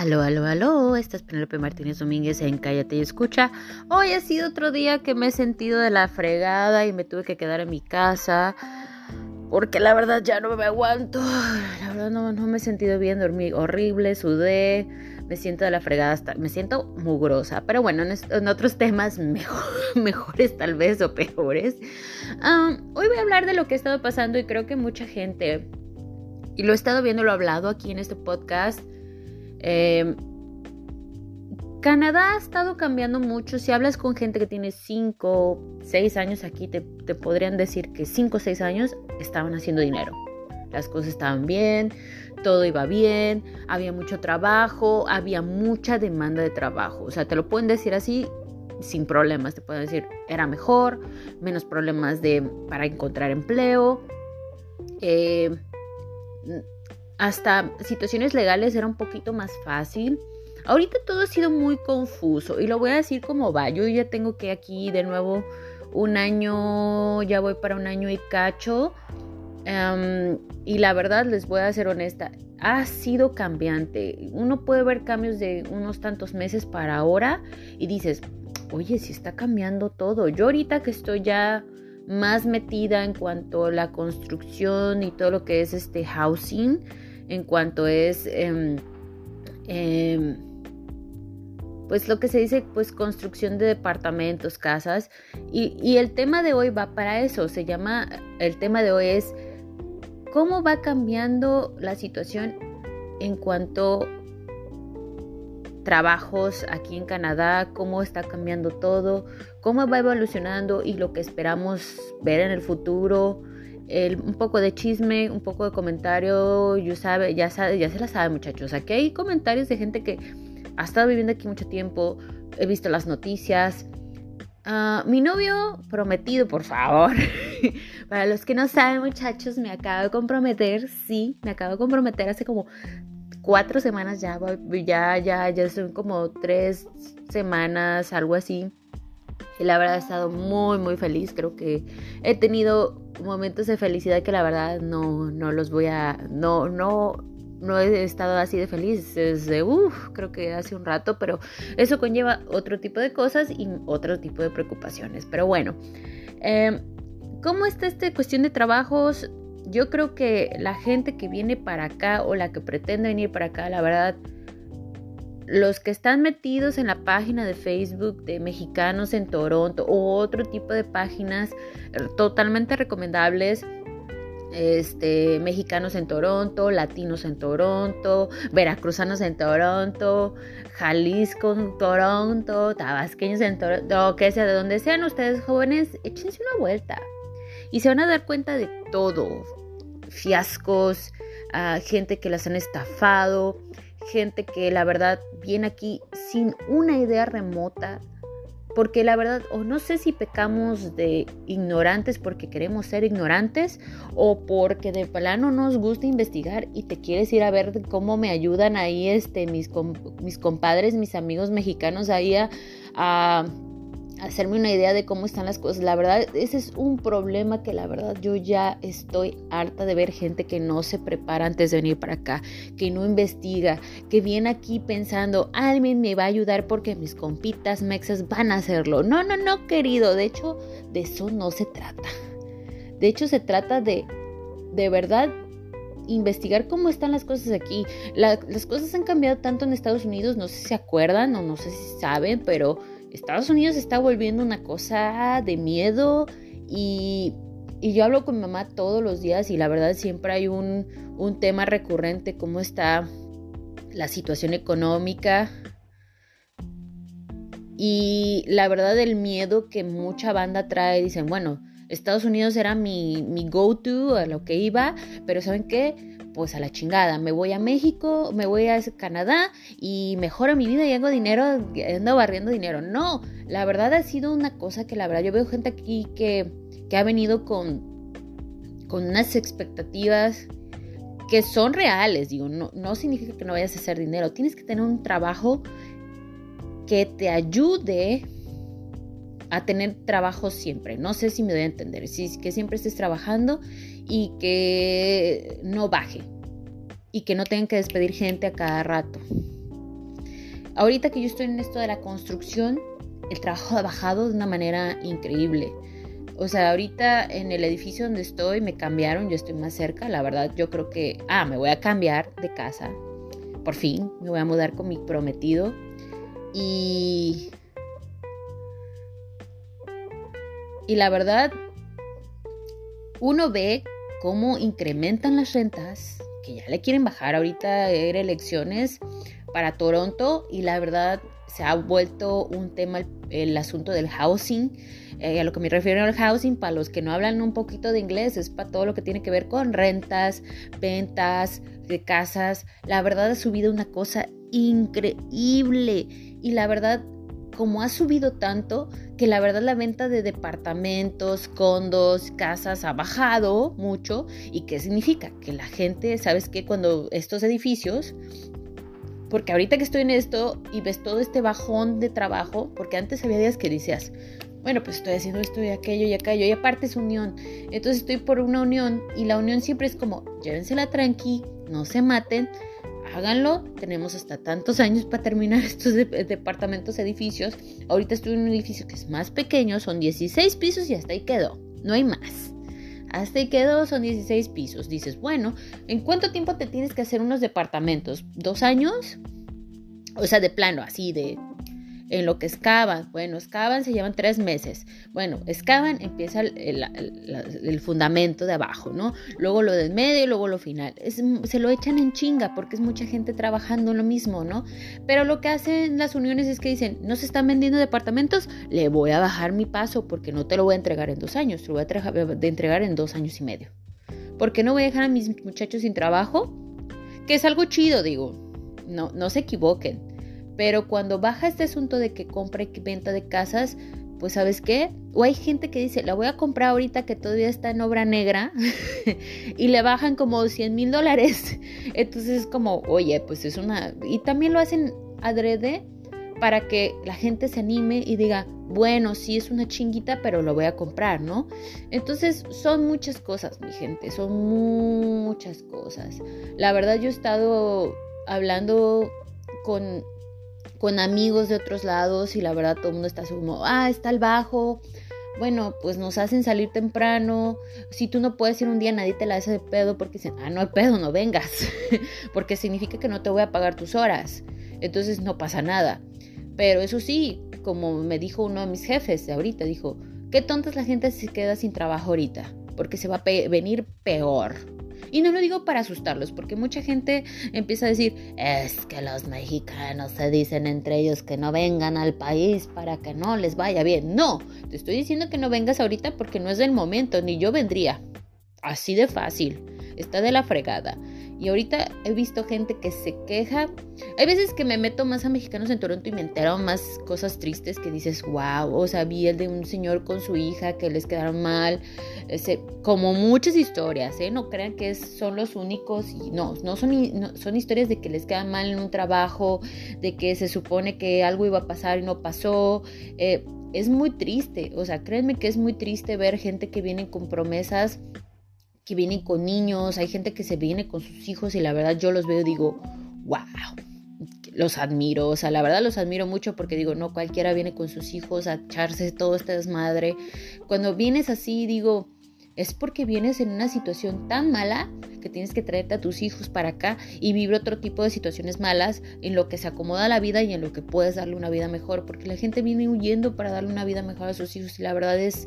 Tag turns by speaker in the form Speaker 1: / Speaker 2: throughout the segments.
Speaker 1: Aló, aló, aló, esta es Penelope Martínez Domínguez en Cállate y Escucha. Hoy ha sido otro día que me he sentido de la fregada y me tuve que quedar en mi casa porque la verdad ya no me aguanto. La verdad no, me he sentido bien, dormí horrible, sudé, me siento de la fregada, hasta, me siento mugrosa. Pero bueno, en, otros temas mejores tal vez o peores. hoy voy a hablar de lo que ha estado pasando y creo que mucha gente, y lo he estado viendo, lo he hablado aquí en este podcast, Em, Canadá ha estado cambiando mucho. Si hablas con gente que tiene 5, 6 años aquí, te, podrían decir que 5 o 6 años estaban haciendo dinero. Las cosas estaban bien, todo iba bien, había mucho trabajo, había mucha demanda de trabajo. O sea, te lo pueden decir así sin problemas. Te pueden decir, era mejor, menos problemas de, para encontrar empleo. Eh, hasta situaciones legales era un poquito más fácil. Ahorita todo ha sido muy confuso y lo voy a decir como va. Yo ya tengo que aquí de nuevo un año, ya voy para un año y cacho. Y la verdad les voy a ser honesta, ha sido cambiante. Uno puede ver cambios de unos tantos meses para ahora y dices, oye, si está cambiando todo. Yo ahorita que estoy ya más metida en cuanto a la construcción y todo lo que es este housing, en cuanto es, em, em, pues lo que se dice, pues construcción de departamentos, casas. Y, y el tema de hoy va para eso, se llama, el tema de hoy es cómo va cambiando la situación en cuanto trabajos aquí en Canadá, cómo está cambiando todo, cómo va evolucionando y lo que esperamos ver en el futuro, un poco de chisme, un poco de comentario, yo sabe, ya, sabe, ya se la sabe muchachos. Aquí hay comentarios de gente que ha estado viviendo aquí mucho tiempo, he visto las noticias. Ah, mi novio prometido, por favor. Para los que no saben, muchachos, me acabo de comprometer, sí, me acabo de comprometer hace como cuatro semanas ya, ya, ya, ya son como tres semanas, algo así. Y la verdad he estado muy, muy feliz. Creo que he tenido momentos de felicidad que la verdad no, no los voy a, no, no, no he estado así de feliz desde, uff, creo que hace un rato, pero eso conlleva otro tipo de cosas y otro tipo de preocupaciones. Pero bueno, em, ¿cómo está esta cuestión de trabajos? Yo creo que la gente que viene para acá o la que pretende venir para acá, la verdad, los que están metidos en la página de Facebook de Mexicanos en Toronto o otro tipo de páginas eh, totalmente recomendables, este, mexicanos en Toronto, latinos en Toronto, veracruzanos en Toronto, Jalisco en Toronto, tabasqueños en Toronto, que sea de donde sean ustedes jóvenes, échense una vuelta y se van a dar cuenta de todo, fiascos, ah, gente que las han estafado, gente que la verdad viene aquí sin una idea remota, porque la verdad, o no sé si pecamos de ignorantes porque queremos ser ignorantes, o porque de plano nos gusta investigar y te quieres ir a ver cómo me ayudan ahí este, mis, mis compadres, mis amigos mexicanos ahí a hacerme una idea de cómo están las cosas. La verdad, ese es un problema que la verdad yo ya estoy harta de ver gente que no se prepara antes de venir para acá, que no investiga, que viene aquí pensando, alguien me va a ayudar porque mis compitas mexas van a hacerlo. No, no, no, querido, de hecho, de eso no se trata. De hecho, se trata de, de verdad, investigar cómo están las cosas aquí. las cosas han cambiado tanto en Estados Unidos, no sé si se acuerdan o no sé si saben, pero Estados Unidos está volviendo una cosa de miedo y, yo hablo con mi mamá todos los días y la verdad siempre hay un, tema recurrente, cómo está la situación económica y la verdad el miedo que mucha banda trae, dicen, bueno, Estados Unidos era mi go-to, a lo que iba, pero ¿saben qué? Pues a la chingada, me voy a México, me voy a Canadá y mejoro mi vida y hago dinero, ando barriendo dinero. No, la verdad ha sido una cosa que la verdad yo veo gente aquí que, que ha venido con, con unas expectativas que son reales, digo, no, no significa que no vayas a hacer dinero, tienes que tener un trabajo que te ayude a tener trabajo siempre. No sé si me doy a entender, si, que siempre estés trabajando y que no baje y que no tengan que despedir gente a cada rato. ahorita que yo estoy en esto de la construcción, el trabajo ha bajado de una manera increíble. O sea, ahorita en el edificio donde estoy me cambiaron, yo estoy más cerca, la verdad yo creo que, ah, me voy a cambiar de casa, por fin, me voy a mudar con mi prometido y... Y la verdad, uno ve cómo incrementan las rentas, que ya le quieren bajar ahorita era elecciones para Toronto y la verdad se ha vuelto un tema el, asunto del housing. Eh, a lo que me refiero al housing, para los que no hablan un poquito de inglés, es para todo lo que tiene que ver con rentas, ventas de casas. La verdad ha subido una cosa increíble y la verdad como ha subido tanto que la verdad la venta de departamentos, condos, casas ha bajado mucho. ¿Y qué significa? Que la gente, ¿sabes qué? Cuando estos edificios porque ahorita que estoy en esto y ves todo este bajón de trabajo, porque antes había días que decías, bueno, pues estoy haciendo esto y aquello y aquello, y aparte es unión. Entonces estoy por una unión y la unión siempre es como, llévensela tranqui, no se maten, háganlo. Tenemos hasta tantos años para terminar estos departamentos, edificios. Ahorita estoy en un edificio que es más pequeño, son 16 pisos y hasta ahí quedó, no hay más. Hasta ahí quedó, son 16 pisos. Dices, bueno, ¿en cuánto tiempo te tienes que hacer unos departamentos? ¿Dos años? O sea, de plano, así de en lo que excavan. Bueno, excavan se llevan tres meses. Bueno, excavan, empieza el, fundamento de abajo, ¿no? Luego lo del medio, luego lo final. se lo echan en chinga porque es mucha gente trabajando en lo mismo, ¿no? Pero lo que hacen las uniones es que dicen, no se están vendiendo departamentos, le voy a bajar mi paso porque no te lo voy a entregar en dos años, te lo voy a entregar en dos años y medio. Porque no voy a dejar a mis muchachos sin trabajo? Que es algo chido, digo. No, no se equivoquen pero cuando baja este asunto de que compra y venta de casas, pues sabes qué? O hay gente que dice, la voy a comprar ahorita que todavía está en obra negra y le bajan como 100 mil dólares. Entonces es como, oye, pues es una... Y también lo hacen adrede para que la gente se anime y diga, bueno, sí es una chinguita, pero lo voy a comprar, ¿no? Entonces son muchas cosas, mi gente, son muchas cosas. La verdad yo he estado hablando con con amigos de otros lados y la verdad todo el mundo está como, ah, está el bajo. Bueno, pues nos hacen salir temprano. Si tú no puedes ir un día, nadie te la hace de pedo porque dicen, ah, no hay pedo, no vengas. porque significa que no te voy a pagar tus horas. Entonces no pasa nada. Pero eso sí, como me dijo uno de mis jefes de ahorita, dijo, qué tonta es la gente si se queda sin trabajo ahorita. Porque se va a venir peor. Y no lo digo para asustarlos, porque mucha gente empieza a decir, es que los mexicanos se dicen entre ellos que no vengan al país para que no les vaya bien. No, te estoy diciendo que no vengas ahorita porque no es el momento, ni yo vendría. Así de fácil. Está de la fregada. Y ahorita he visto gente que se queja. Hay veces que me meto más a mexicanos en Toronto y me entero más cosas tristes que dices, wow. O sea, vi el de un señor con su hija que les quedaron mal. Como muchas historias, ¿eh? No crean que son los únicos. Y no, no son, son historias de que les quedan mal en un trabajo, de que se supone que algo iba a pasar y no pasó. Eh, es muy triste. O sea, créanme que es muy triste ver gente que viene con promesas que vienen con niños, hay gente que se viene con sus hijos y la verdad yo los veo y digo, wow, los admiro, o sea, la verdad los admiro mucho porque digo, no cualquiera viene con sus hijos a echarse todo este desmadre. Cuando vienes así, digo, es porque vienes en una situación tan mala que tienes que traerte a tus hijos para acá y vivir otro tipo de situaciones malas en lo que se acomoda la vida y en lo que puedes darle una vida mejor, porque la gente viene huyendo para darle una vida mejor a sus hijos y la verdad es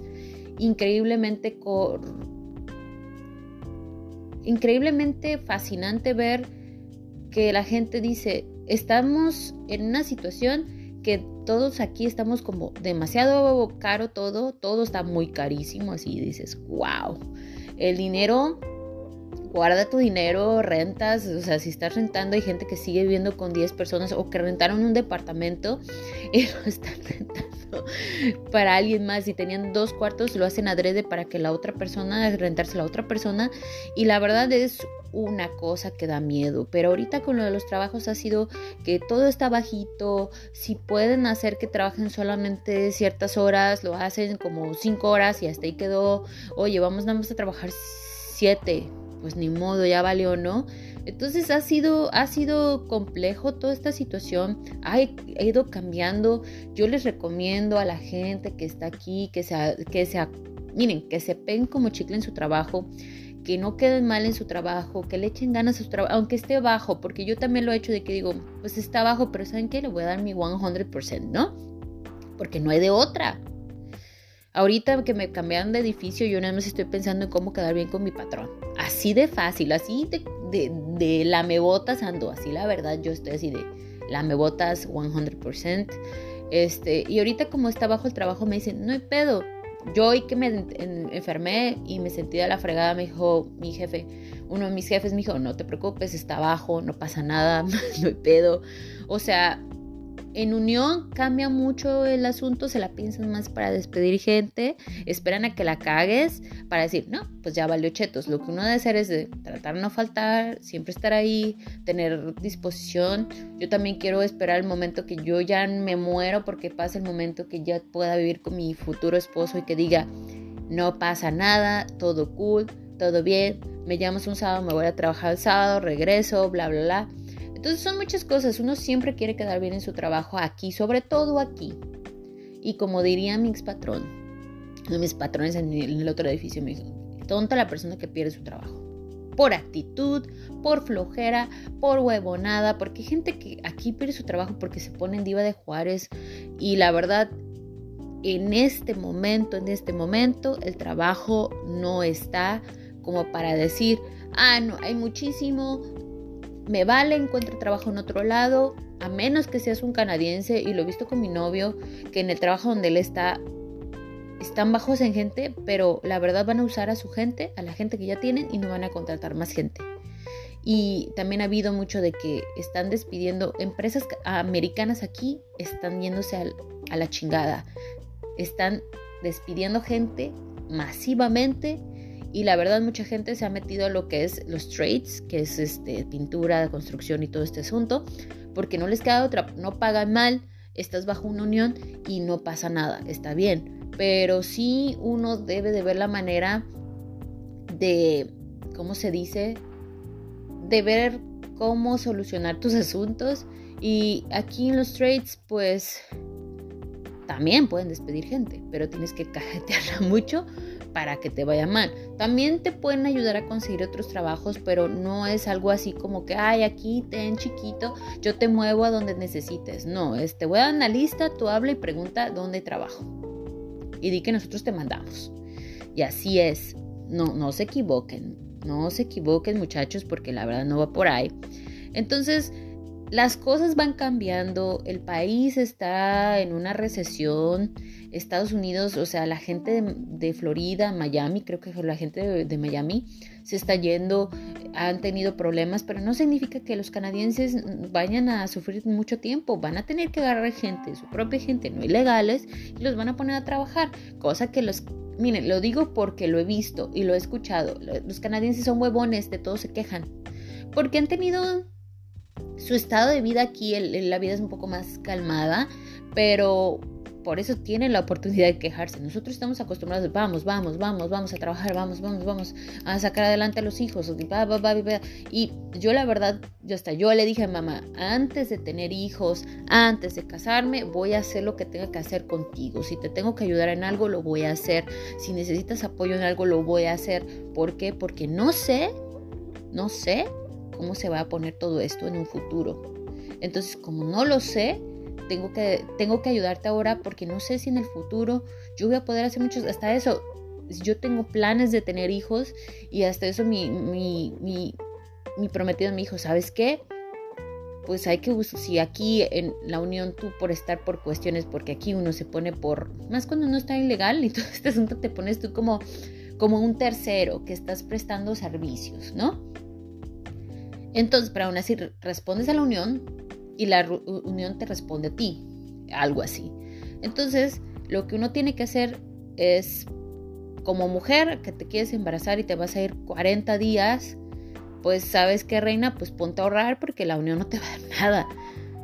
Speaker 1: increíblemente increíblemente fascinante ver que la gente dice, estamos en una situación que todos aquí estamos como demasiado caro todo, todo está muy carísimo, así dices, wow, el dinero guarda tu dinero, rentas, o sea, si estás rentando, hay gente que sigue viviendo con 10 personas o que rentaron un departamento y lo están rentando para alguien más. Si tenían dos cuartos, lo hacen adrede para que la otra persona, rentarse la otra persona. Y la verdad es una cosa que da miedo. Pero ahorita con lo de los trabajos ha sido que todo está bajito. Si pueden hacer que trabajen solamente ciertas horas, lo hacen como 5 horas y hasta ahí quedó. Oye, vamos nada más a trabajar 7 pues ni modo, ya valió, ¿no? Entonces ha sido, ha sido complejo toda esta situación, ha, ido cambiando. Yo les recomiendo a la gente que está aquí, que sea, que sea, miren, que se pen como chicle en su trabajo, que no queden mal en su trabajo, que le echen ganas a su trabajo, aunque esté bajo, porque yo también lo he hecho de que digo, pues está bajo, pero ¿saben qué? Le voy a dar mi 100%, ¿no? Porque no hay de otra. Ahorita que me cambiaron de edificio, yo nada más estoy pensando en cómo quedar bien con mi patrón. Así de fácil, así de, de, de lamebotas ando, así la verdad, yo estoy así de lamebotas 100%. Este, y ahorita como está bajo el trabajo me dicen, no hay pedo. Yo hoy que me enfermé y me sentí de la fregada, me dijo mi jefe, uno de mis jefes me dijo, no te preocupes, está bajo, no pasa nada, no hay pedo. O sea, en unión cambia mucho el asunto, se la piensan más para despedir gente, esperan a que la cagues para decir, no, pues ya valió chetos. Lo que uno debe hacer es tratar de no faltar, siempre estar ahí, tener disposición. Yo también quiero esperar el momento que yo ya me muero porque pase el momento que ya pueda vivir con mi futuro esposo y que diga, no pasa nada, todo cool, todo bien, me llamas un sábado, me voy a trabajar el sábado, regreso, bla, bla, bla entonces son muchas cosas, uno siempre quiere quedar bien en su trabajo aquí, sobre todo aquí. Y como diría mi ex patrón, mis patrones en el otro edificio me dijo, tonta la persona que pierde su trabajo. Por actitud, por flojera, por huevonada, porque hay gente que aquí pierde su trabajo porque se pone en diva de Juárez y la verdad en este momento, en este momento, el trabajo no está como para decir, ah, no, hay muchísimo, me vale, encuentro trabajo en otro lado, a menos que seas un canadiense, y lo he visto con mi novio, que en el trabajo donde él está, están bajos en gente, pero la verdad van a usar a su gente, a la gente que ya tienen, y no van a contratar más gente. Y también ha habido mucho de que están despidiendo empresas americanas aquí, están yéndose a la chingada. Están despidiendo gente masivamente y la verdad mucha gente se ha metido a lo que es los trades, que es este, pintura, construcción y todo este asunto, porque no les queda otra, no pagan mal, estás bajo una unión y no pasa nada, está bien. Pero sí uno debe de ver la manera de, ¿cómo se dice? De ver cómo solucionar tus asuntos. Y aquí en los trades, pues también pueden despedir gente, pero tienes que cajetearla mucho para que te vaya mal. También te pueden ayudar a conseguir otros trabajos, pero no es algo así como que, ay, aquí ten chiquito, yo te muevo a donde necesites. No, es, te voy a dar una lista, tú habla y pregunta dónde trabajo. Y di que nosotros te mandamos. Y así es. No, no se equivoquen. No se equivoquen muchachos porque la verdad no va por ahí. Entonces, las cosas van cambiando, el país está en una recesión, Estados Unidos, o sea, la gente de, Florida, Miami, creo que la gente de, Miami se está yendo, han tenido problemas, pero no significa que los canadienses vayan a sufrir mucho tiempo, van a tener que agarrar gente, su propia gente, no ilegales, y los van a poner a trabajar, cosa que los Miren, lo digo porque lo he visto y lo he escuchado. Los canadienses son huevones, de todo se quejan. Porque han tenido su estado de vida aquí, la vida es un poco más calmada, pero por eso tienen la oportunidad de quejarse. Nosotros estamos acostumbrados, vamos, vamos, vamos, vamos a trabajar, vamos, vamos, vamos a sacar adelante a los hijos. Y yo la verdad, yo hasta yo le dije a mamá, antes de tener hijos, antes de casarme, voy a hacer lo que tenga que hacer contigo. Si te tengo que ayudar en algo, lo voy a hacer. Si necesitas apoyo en algo, lo voy a hacer. ¿Por qué? Porque no sé, no sé cómo se va a poner todo esto en un futuro. Entonces, como no lo sé, tengo que, tengo que ayudarte ahora porque no sé si en el futuro yo voy a poder hacer muchos, hasta eso, yo tengo planes de tener hijos y hasta eso mi, mi, mi, mi prometido me dijo, ¿sabes qué? Pues hay que, si aquí en la unión tú por estar por cuestiones, porque aquí uno se pone por, más cuando uno está ilegal y todo este asunto te pones tú como, como un tercero que estás prestando servicios, ¿no? Entonces, pero aún así respondes a la unión y la unión te responde a ti, algo así. Entonces, lo que uno tiene que hacer es, como mujer que te quieres embarazar y te vas a ir 40 días, pues sabes que reina, pues ponte a ahorrar porque la unión no te va a dar nada.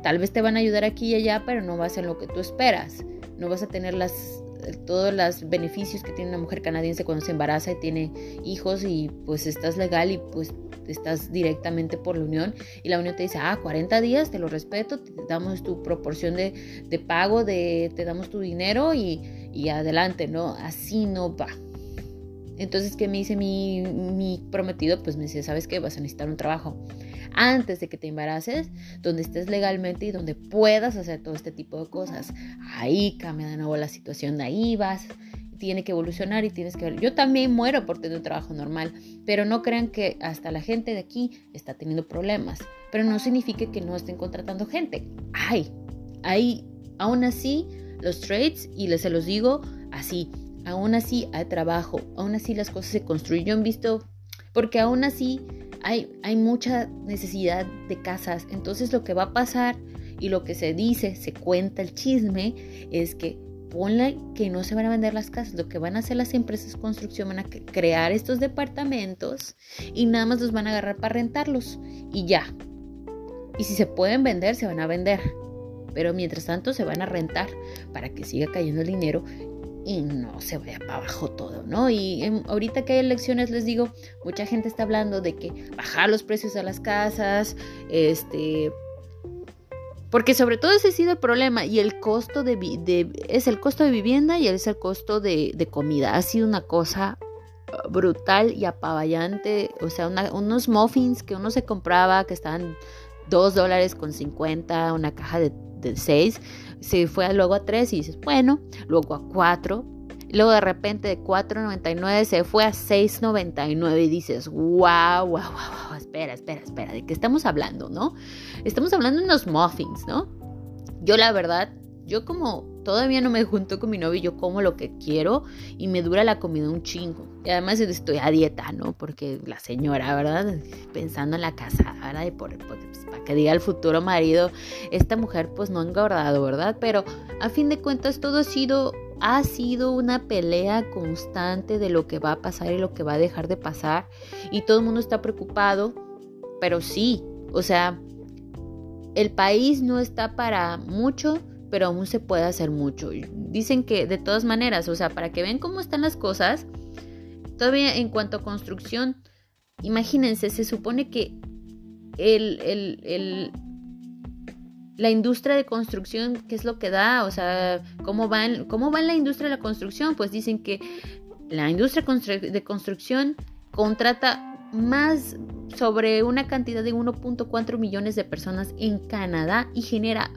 Speaker 1: Tal vez te van a ayudar aquí y allá, pero no va a ser lo que tú esperas. No vas a tener las todos los beneficios que tiene una mujer canadiense cuando se embaraza y tiene hijos y pues estás legal y pues estás directamente por la unión y la unión te dice, ah, 40 días, te lo respeto, te damos tu proporción de, de pago, de, te damos tu dinero y, y adelante, ¿no? Así no va. Entonces, ¿qué me dice mi, mi prometido? Pues me dice, ¿sabes qué? Vas a necesitar un trabajo antes de que te embaraces, donde estés legalmente y donde puedas hacer todo este tipo de cosas. Ahí cambia de nuevo la situación, ahí vas, tiene que evolucionar y tienes que ver. Yo también muero por tener un trabajo normal, pero no crean que hasta la gente de aquí está teniendo problemas, pero no significa que no estén contratando gente. Hay, hay, aún así, los trades, y les se los digo así, aún así hay trabajo, aún así las cosas se construyen. Visto, porque aún así hay, hay mucha necesidad de casas. Entonces lo que va a pasar y lo que se dice, se cuenta el chisme, es que ponle que no se van a vender las casas, lo que van a hacer las empresas de construcción van a crear estos departamentos y nada más los van a agarrar para rentarlos y ya. Y si se pueden vender, se van a vender. Pero mientras tanto se van a rentar para que siga cayendo el dinero y no se vaya para abajo todo, ¿no? Y ahorita que hay elecciones, les digo, mucha gente está hablando de que bajar los precios a las casas, este, porque sobre todo ese ha sido el problema y el costo de, es el costo de vivienda y es el costo de, comida. Ha sido una cosa uh, brutal y apaballante, o sea, unos muffins que uno se compraba que estaban 2 dólares con 50, una caja de, de 6 se fue luego a 3 y dices, bueno, luego a 4. Luego de repente de 4.99 se fue a 6.99 y dices, wow, wow, wow, wow, espera, espera, espera, ¿de qué estamos hablando, no? Estamos hablando de unos muffins, ¿no? Yo la verdad, yo como todavía no me junto con mi novio, yo como lo que quiero y me dura la comida un chingo. Y además estoy a dieta, ¿no? Porque la señora, ¿verdad? Pensando en la casa, ¿verdad? Y por, pues, para que diga el futuro marido, esta mujer pues no ha engordado, ¿verdad? Pero a fin de cuentas todo ha sido ha sido una pelea constante de lo que va a pasar y lo que va a dejar de pasar y todo el mundo está preocupado, pero sí, o sea, el país no está para mucho, pero aún se puede hacer mucho. Dicen que de todas maneras, o sea, para que vean cómo están las cosas, todavía en cuanto a construcción, imagínense, se supone que el, el, la industria de construcción, ¿qué es lo que da? O sea, ¿cómo, van, ¿cómo va la industria de la construcción? Pues dicen que la industria de construcción contrata más sobre una cantidad de 1.4 millones de personas en Canadá y genera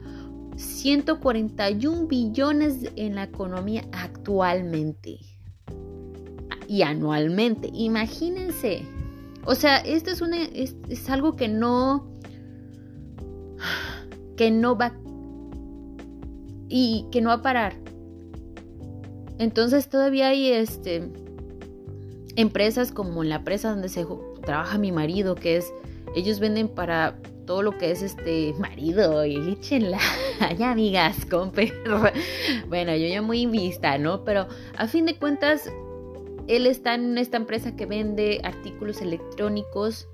Speaker 1: 141 billones en la economía actualmente y anualmente. Imagínense. O sea, esto es, algo que no que no va y que no va a parar. Entonces todavía hay este empresas como la empresa donde se trabaja mi marido, que es ellos venden para todo lo que es este marido y échenla. Ya amigas con bueno yo ya muy vista no pero a fin de cuentas él está en esta empresa que vende artículos electrónicos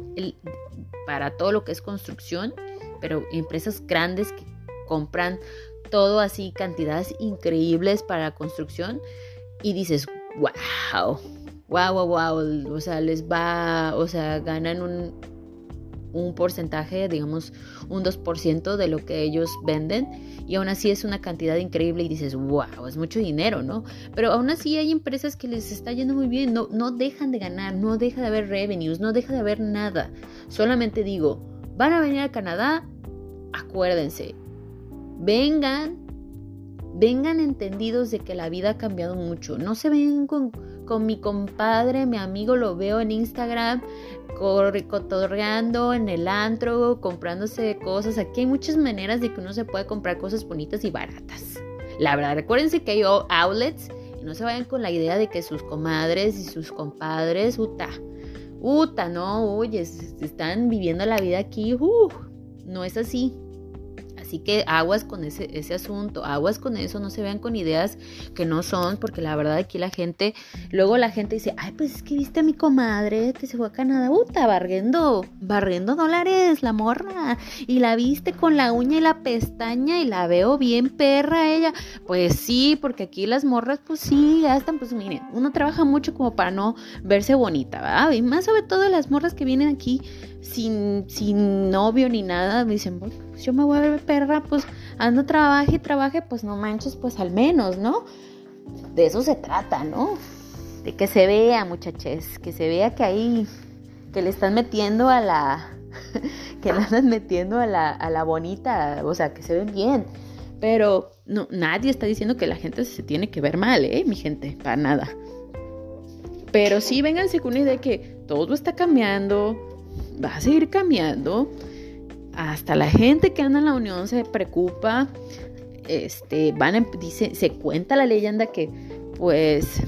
Speaker 1: para todo lo que es construcción pero empresas grandes que compran todo así, cantidades increíbles para construcción y dices, wow, wow, wow, wow, o sea, les va, o sea, ganan un, un porcentaje, digamos un 2% de lo que ellos venden y aún así es una cantidad increíble y dices, wow, es mucho dinero, ¿no? Pero aún así hay empresas que les está yendo muy bien, no, no dejan de ganar, no deja de haber revenues, no deja de haber nada. Solamente digo, van a venir a Canadá, acuérdense, vengan, vengan entendidos de que la vida ha cambiado mucho. No se ven con, con mi compadre, mi amigo, lo veo en Instagram, cotorreando en el antro, comprándose cosas. Aquí hay muchas maneras de que uno se puede comprar cosas bonitas y baratas. La verdad, recuérdense que hay outlets y no se vayan con la idea de que sus comadres y sus compadres, uta, Uta, no, oye, están viviendo la vida aquí, uh, no es así. Así que aguas con ese, ese asunto, aguas con eso, no se vean con ideas que no son, porque la verdad aquí la gente, luego la gente dice, ay, pues es que viste a mi comadre que se fue a Canadá, puta, barriendo, barriendo dólares, la morra, y la viste con la uña y la pestaña y la veo bien perra ella. Pues sí, porque aquí las morras, pues sí, gastan, pues miren, uno trabaja mucho como para no verse bonita, ¿verdad? Y más sobre todo las morras que vienen aquí sin, sin novio ni nada, me dicen, pues yo me voy a ver perra, pues ando trabaje y trabaje, pues no manches, pues al menos, ¿no? De eso se trata, ¿no? De que se vea, muchachos, que se vea que ahí, que le están metiendo a la, que le están metiendo a la, a la bonita, o sea, que se ven bien. Pero no, nadie está diciendo que la gente se tiene que ver mal, ¿eh? Mi gente, para nada. Pero sí, vénganse con una idea de que todo está cambiando, va a seguir cambiando. Hasta la gente que anda en la unión se preocupa. Este, van dice, se cuenta la leyenda que pues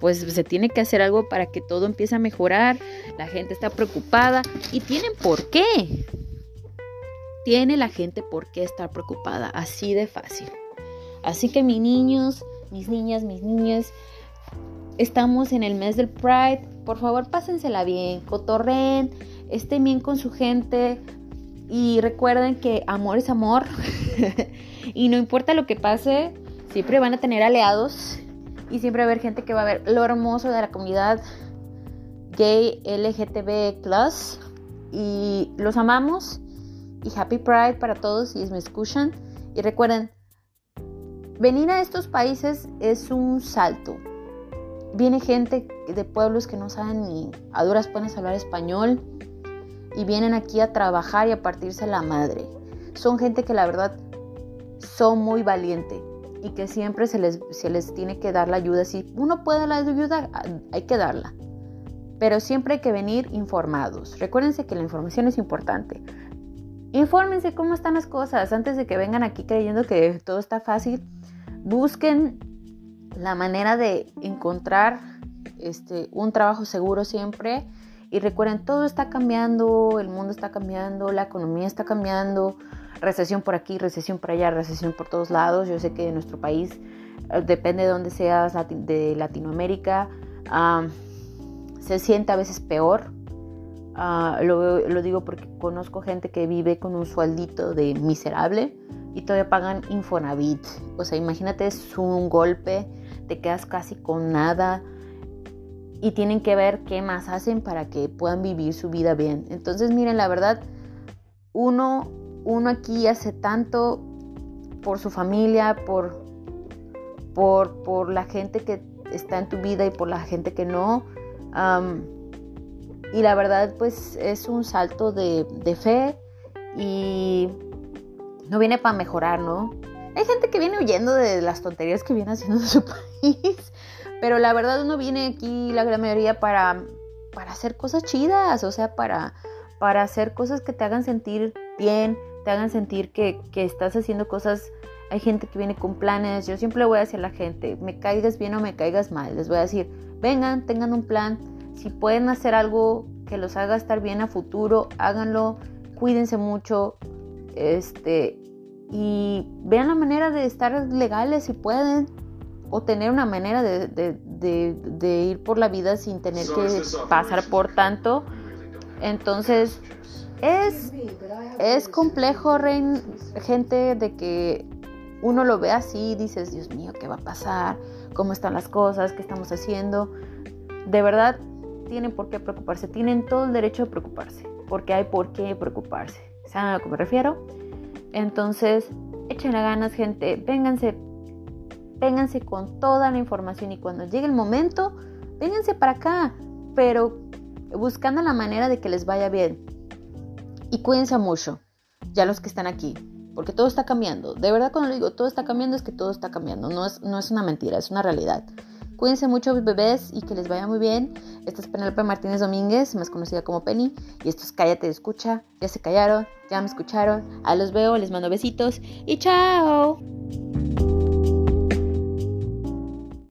Speaker 1: pues se tiene que hacer algo para que todo empiece a mejorar. La gente está preocupada y tienen por qué. Tiene la gente por qué estar preocupada, así de fácil. Así que mis niños, mis niñas, mis niñas, estamos en el mes del Pride por favor, pásensela bien, cotorren, estén bien con su gente y recuerden que amor es amor. Y no importa lo que pase, siempre van a tener aliados y siempre va a haber gente que va a ver lo hermoso de la comunidad gay LGTB y los amamos y Happy Pride para todos si me escuchan. Y recuerden venir a estos países es un salto Viene gente de pueblos que no saben ni a duras penas hablar español y vienen aquí a trabajar y a partirse la madre. Son gente que la verdad son muy valiente y que siempre se les, se les tiene que dar la ayuda. Si uno puede la ayuda, hay que darla. Pero siempre hay que venir informados. Recuérdense que la información es importante. Infórmense cómo están las cosas antes de que vengan aquí creyendo que todo está fácil. Busquen la manera de encontrar este, un trabajo seguro siempre. Y recuerden, todo está cambiando, el mundo está cambiando, la economía está cambiando, recesión por aquí, recesión por allá, recesión por todos lados. Yo sé que en nuestro país, eh, depende de dónde seas, de Latinoamérica, se siente a veces peor. Ah, lo, lo, digo porque conozco gente que vive con un sueldito de miserable y todavía pagan Infonavit. O sea, imagínate, es un golpe te quedas casi con nada y tienen que ver qué más hacen para que puedan vivir su vida bien. Entonces, miren, la verdad, uno, uno aquí hace tanto por su familia, por, por, por la gente que está en tu vida y por la gente que no. y la verdad, pues es un salto de, de fe y no viene para mejorar, ¿no? Hay gente que viene huyendo de las tonterías que viene haciendo en su país, pero la verdad uno viene aquí, la gran mayoría, para, para hacer cosas chidas, o sea, para, para hacer cosas que te hagan sentir bien, te hagan sentir que, que estás haciendo cosas. Hay gente que viene con planes. Yo siempre voy a decir a la gente, me caigas bien o me caigas mal. Les voy a decir, vengan, tengan un plan. Si pueden hacer algo que los haga estar bien a futuro, háganlo. Cuídense mucho. Este, y vean la manera de estar legales si pueden o tener una manera de, ir por la vida sin tener que pasar por tanto. Entonces, es, es complejo, gente, de que uno lo ve así y dices, Dios mío, ¿qué va a pasar? ¿Cómo están las cosas? ¿Qué estamos haciendo? De verdad, tienen por qué preocuparse, tienen todo el derecho de preocuparse, porque hay por qué preocuparse. ¿Saben a lo que me refiero? Entonces, échenle ganas, gente, vénganse, vénganse con toda la información y cuando llegue el momento, vénganse para acá, pero buscando la manera de que les vaya bien. Y cuídense mucho, ya los que están aquí, porque todo está cambiando. De verdad, cuando digo todo está cambiando, es que todo está cambiando, no es, no es una mentira, es una realidad. Cuídense mucho, bebés, y que les vaya muy bien. Esta es Penelope Martínez Domínguez, más conocida como Penny. Y esto es Cállate, escucha. Ya se callaron, ya me escucharon. A los veo, les mando besitos y chao.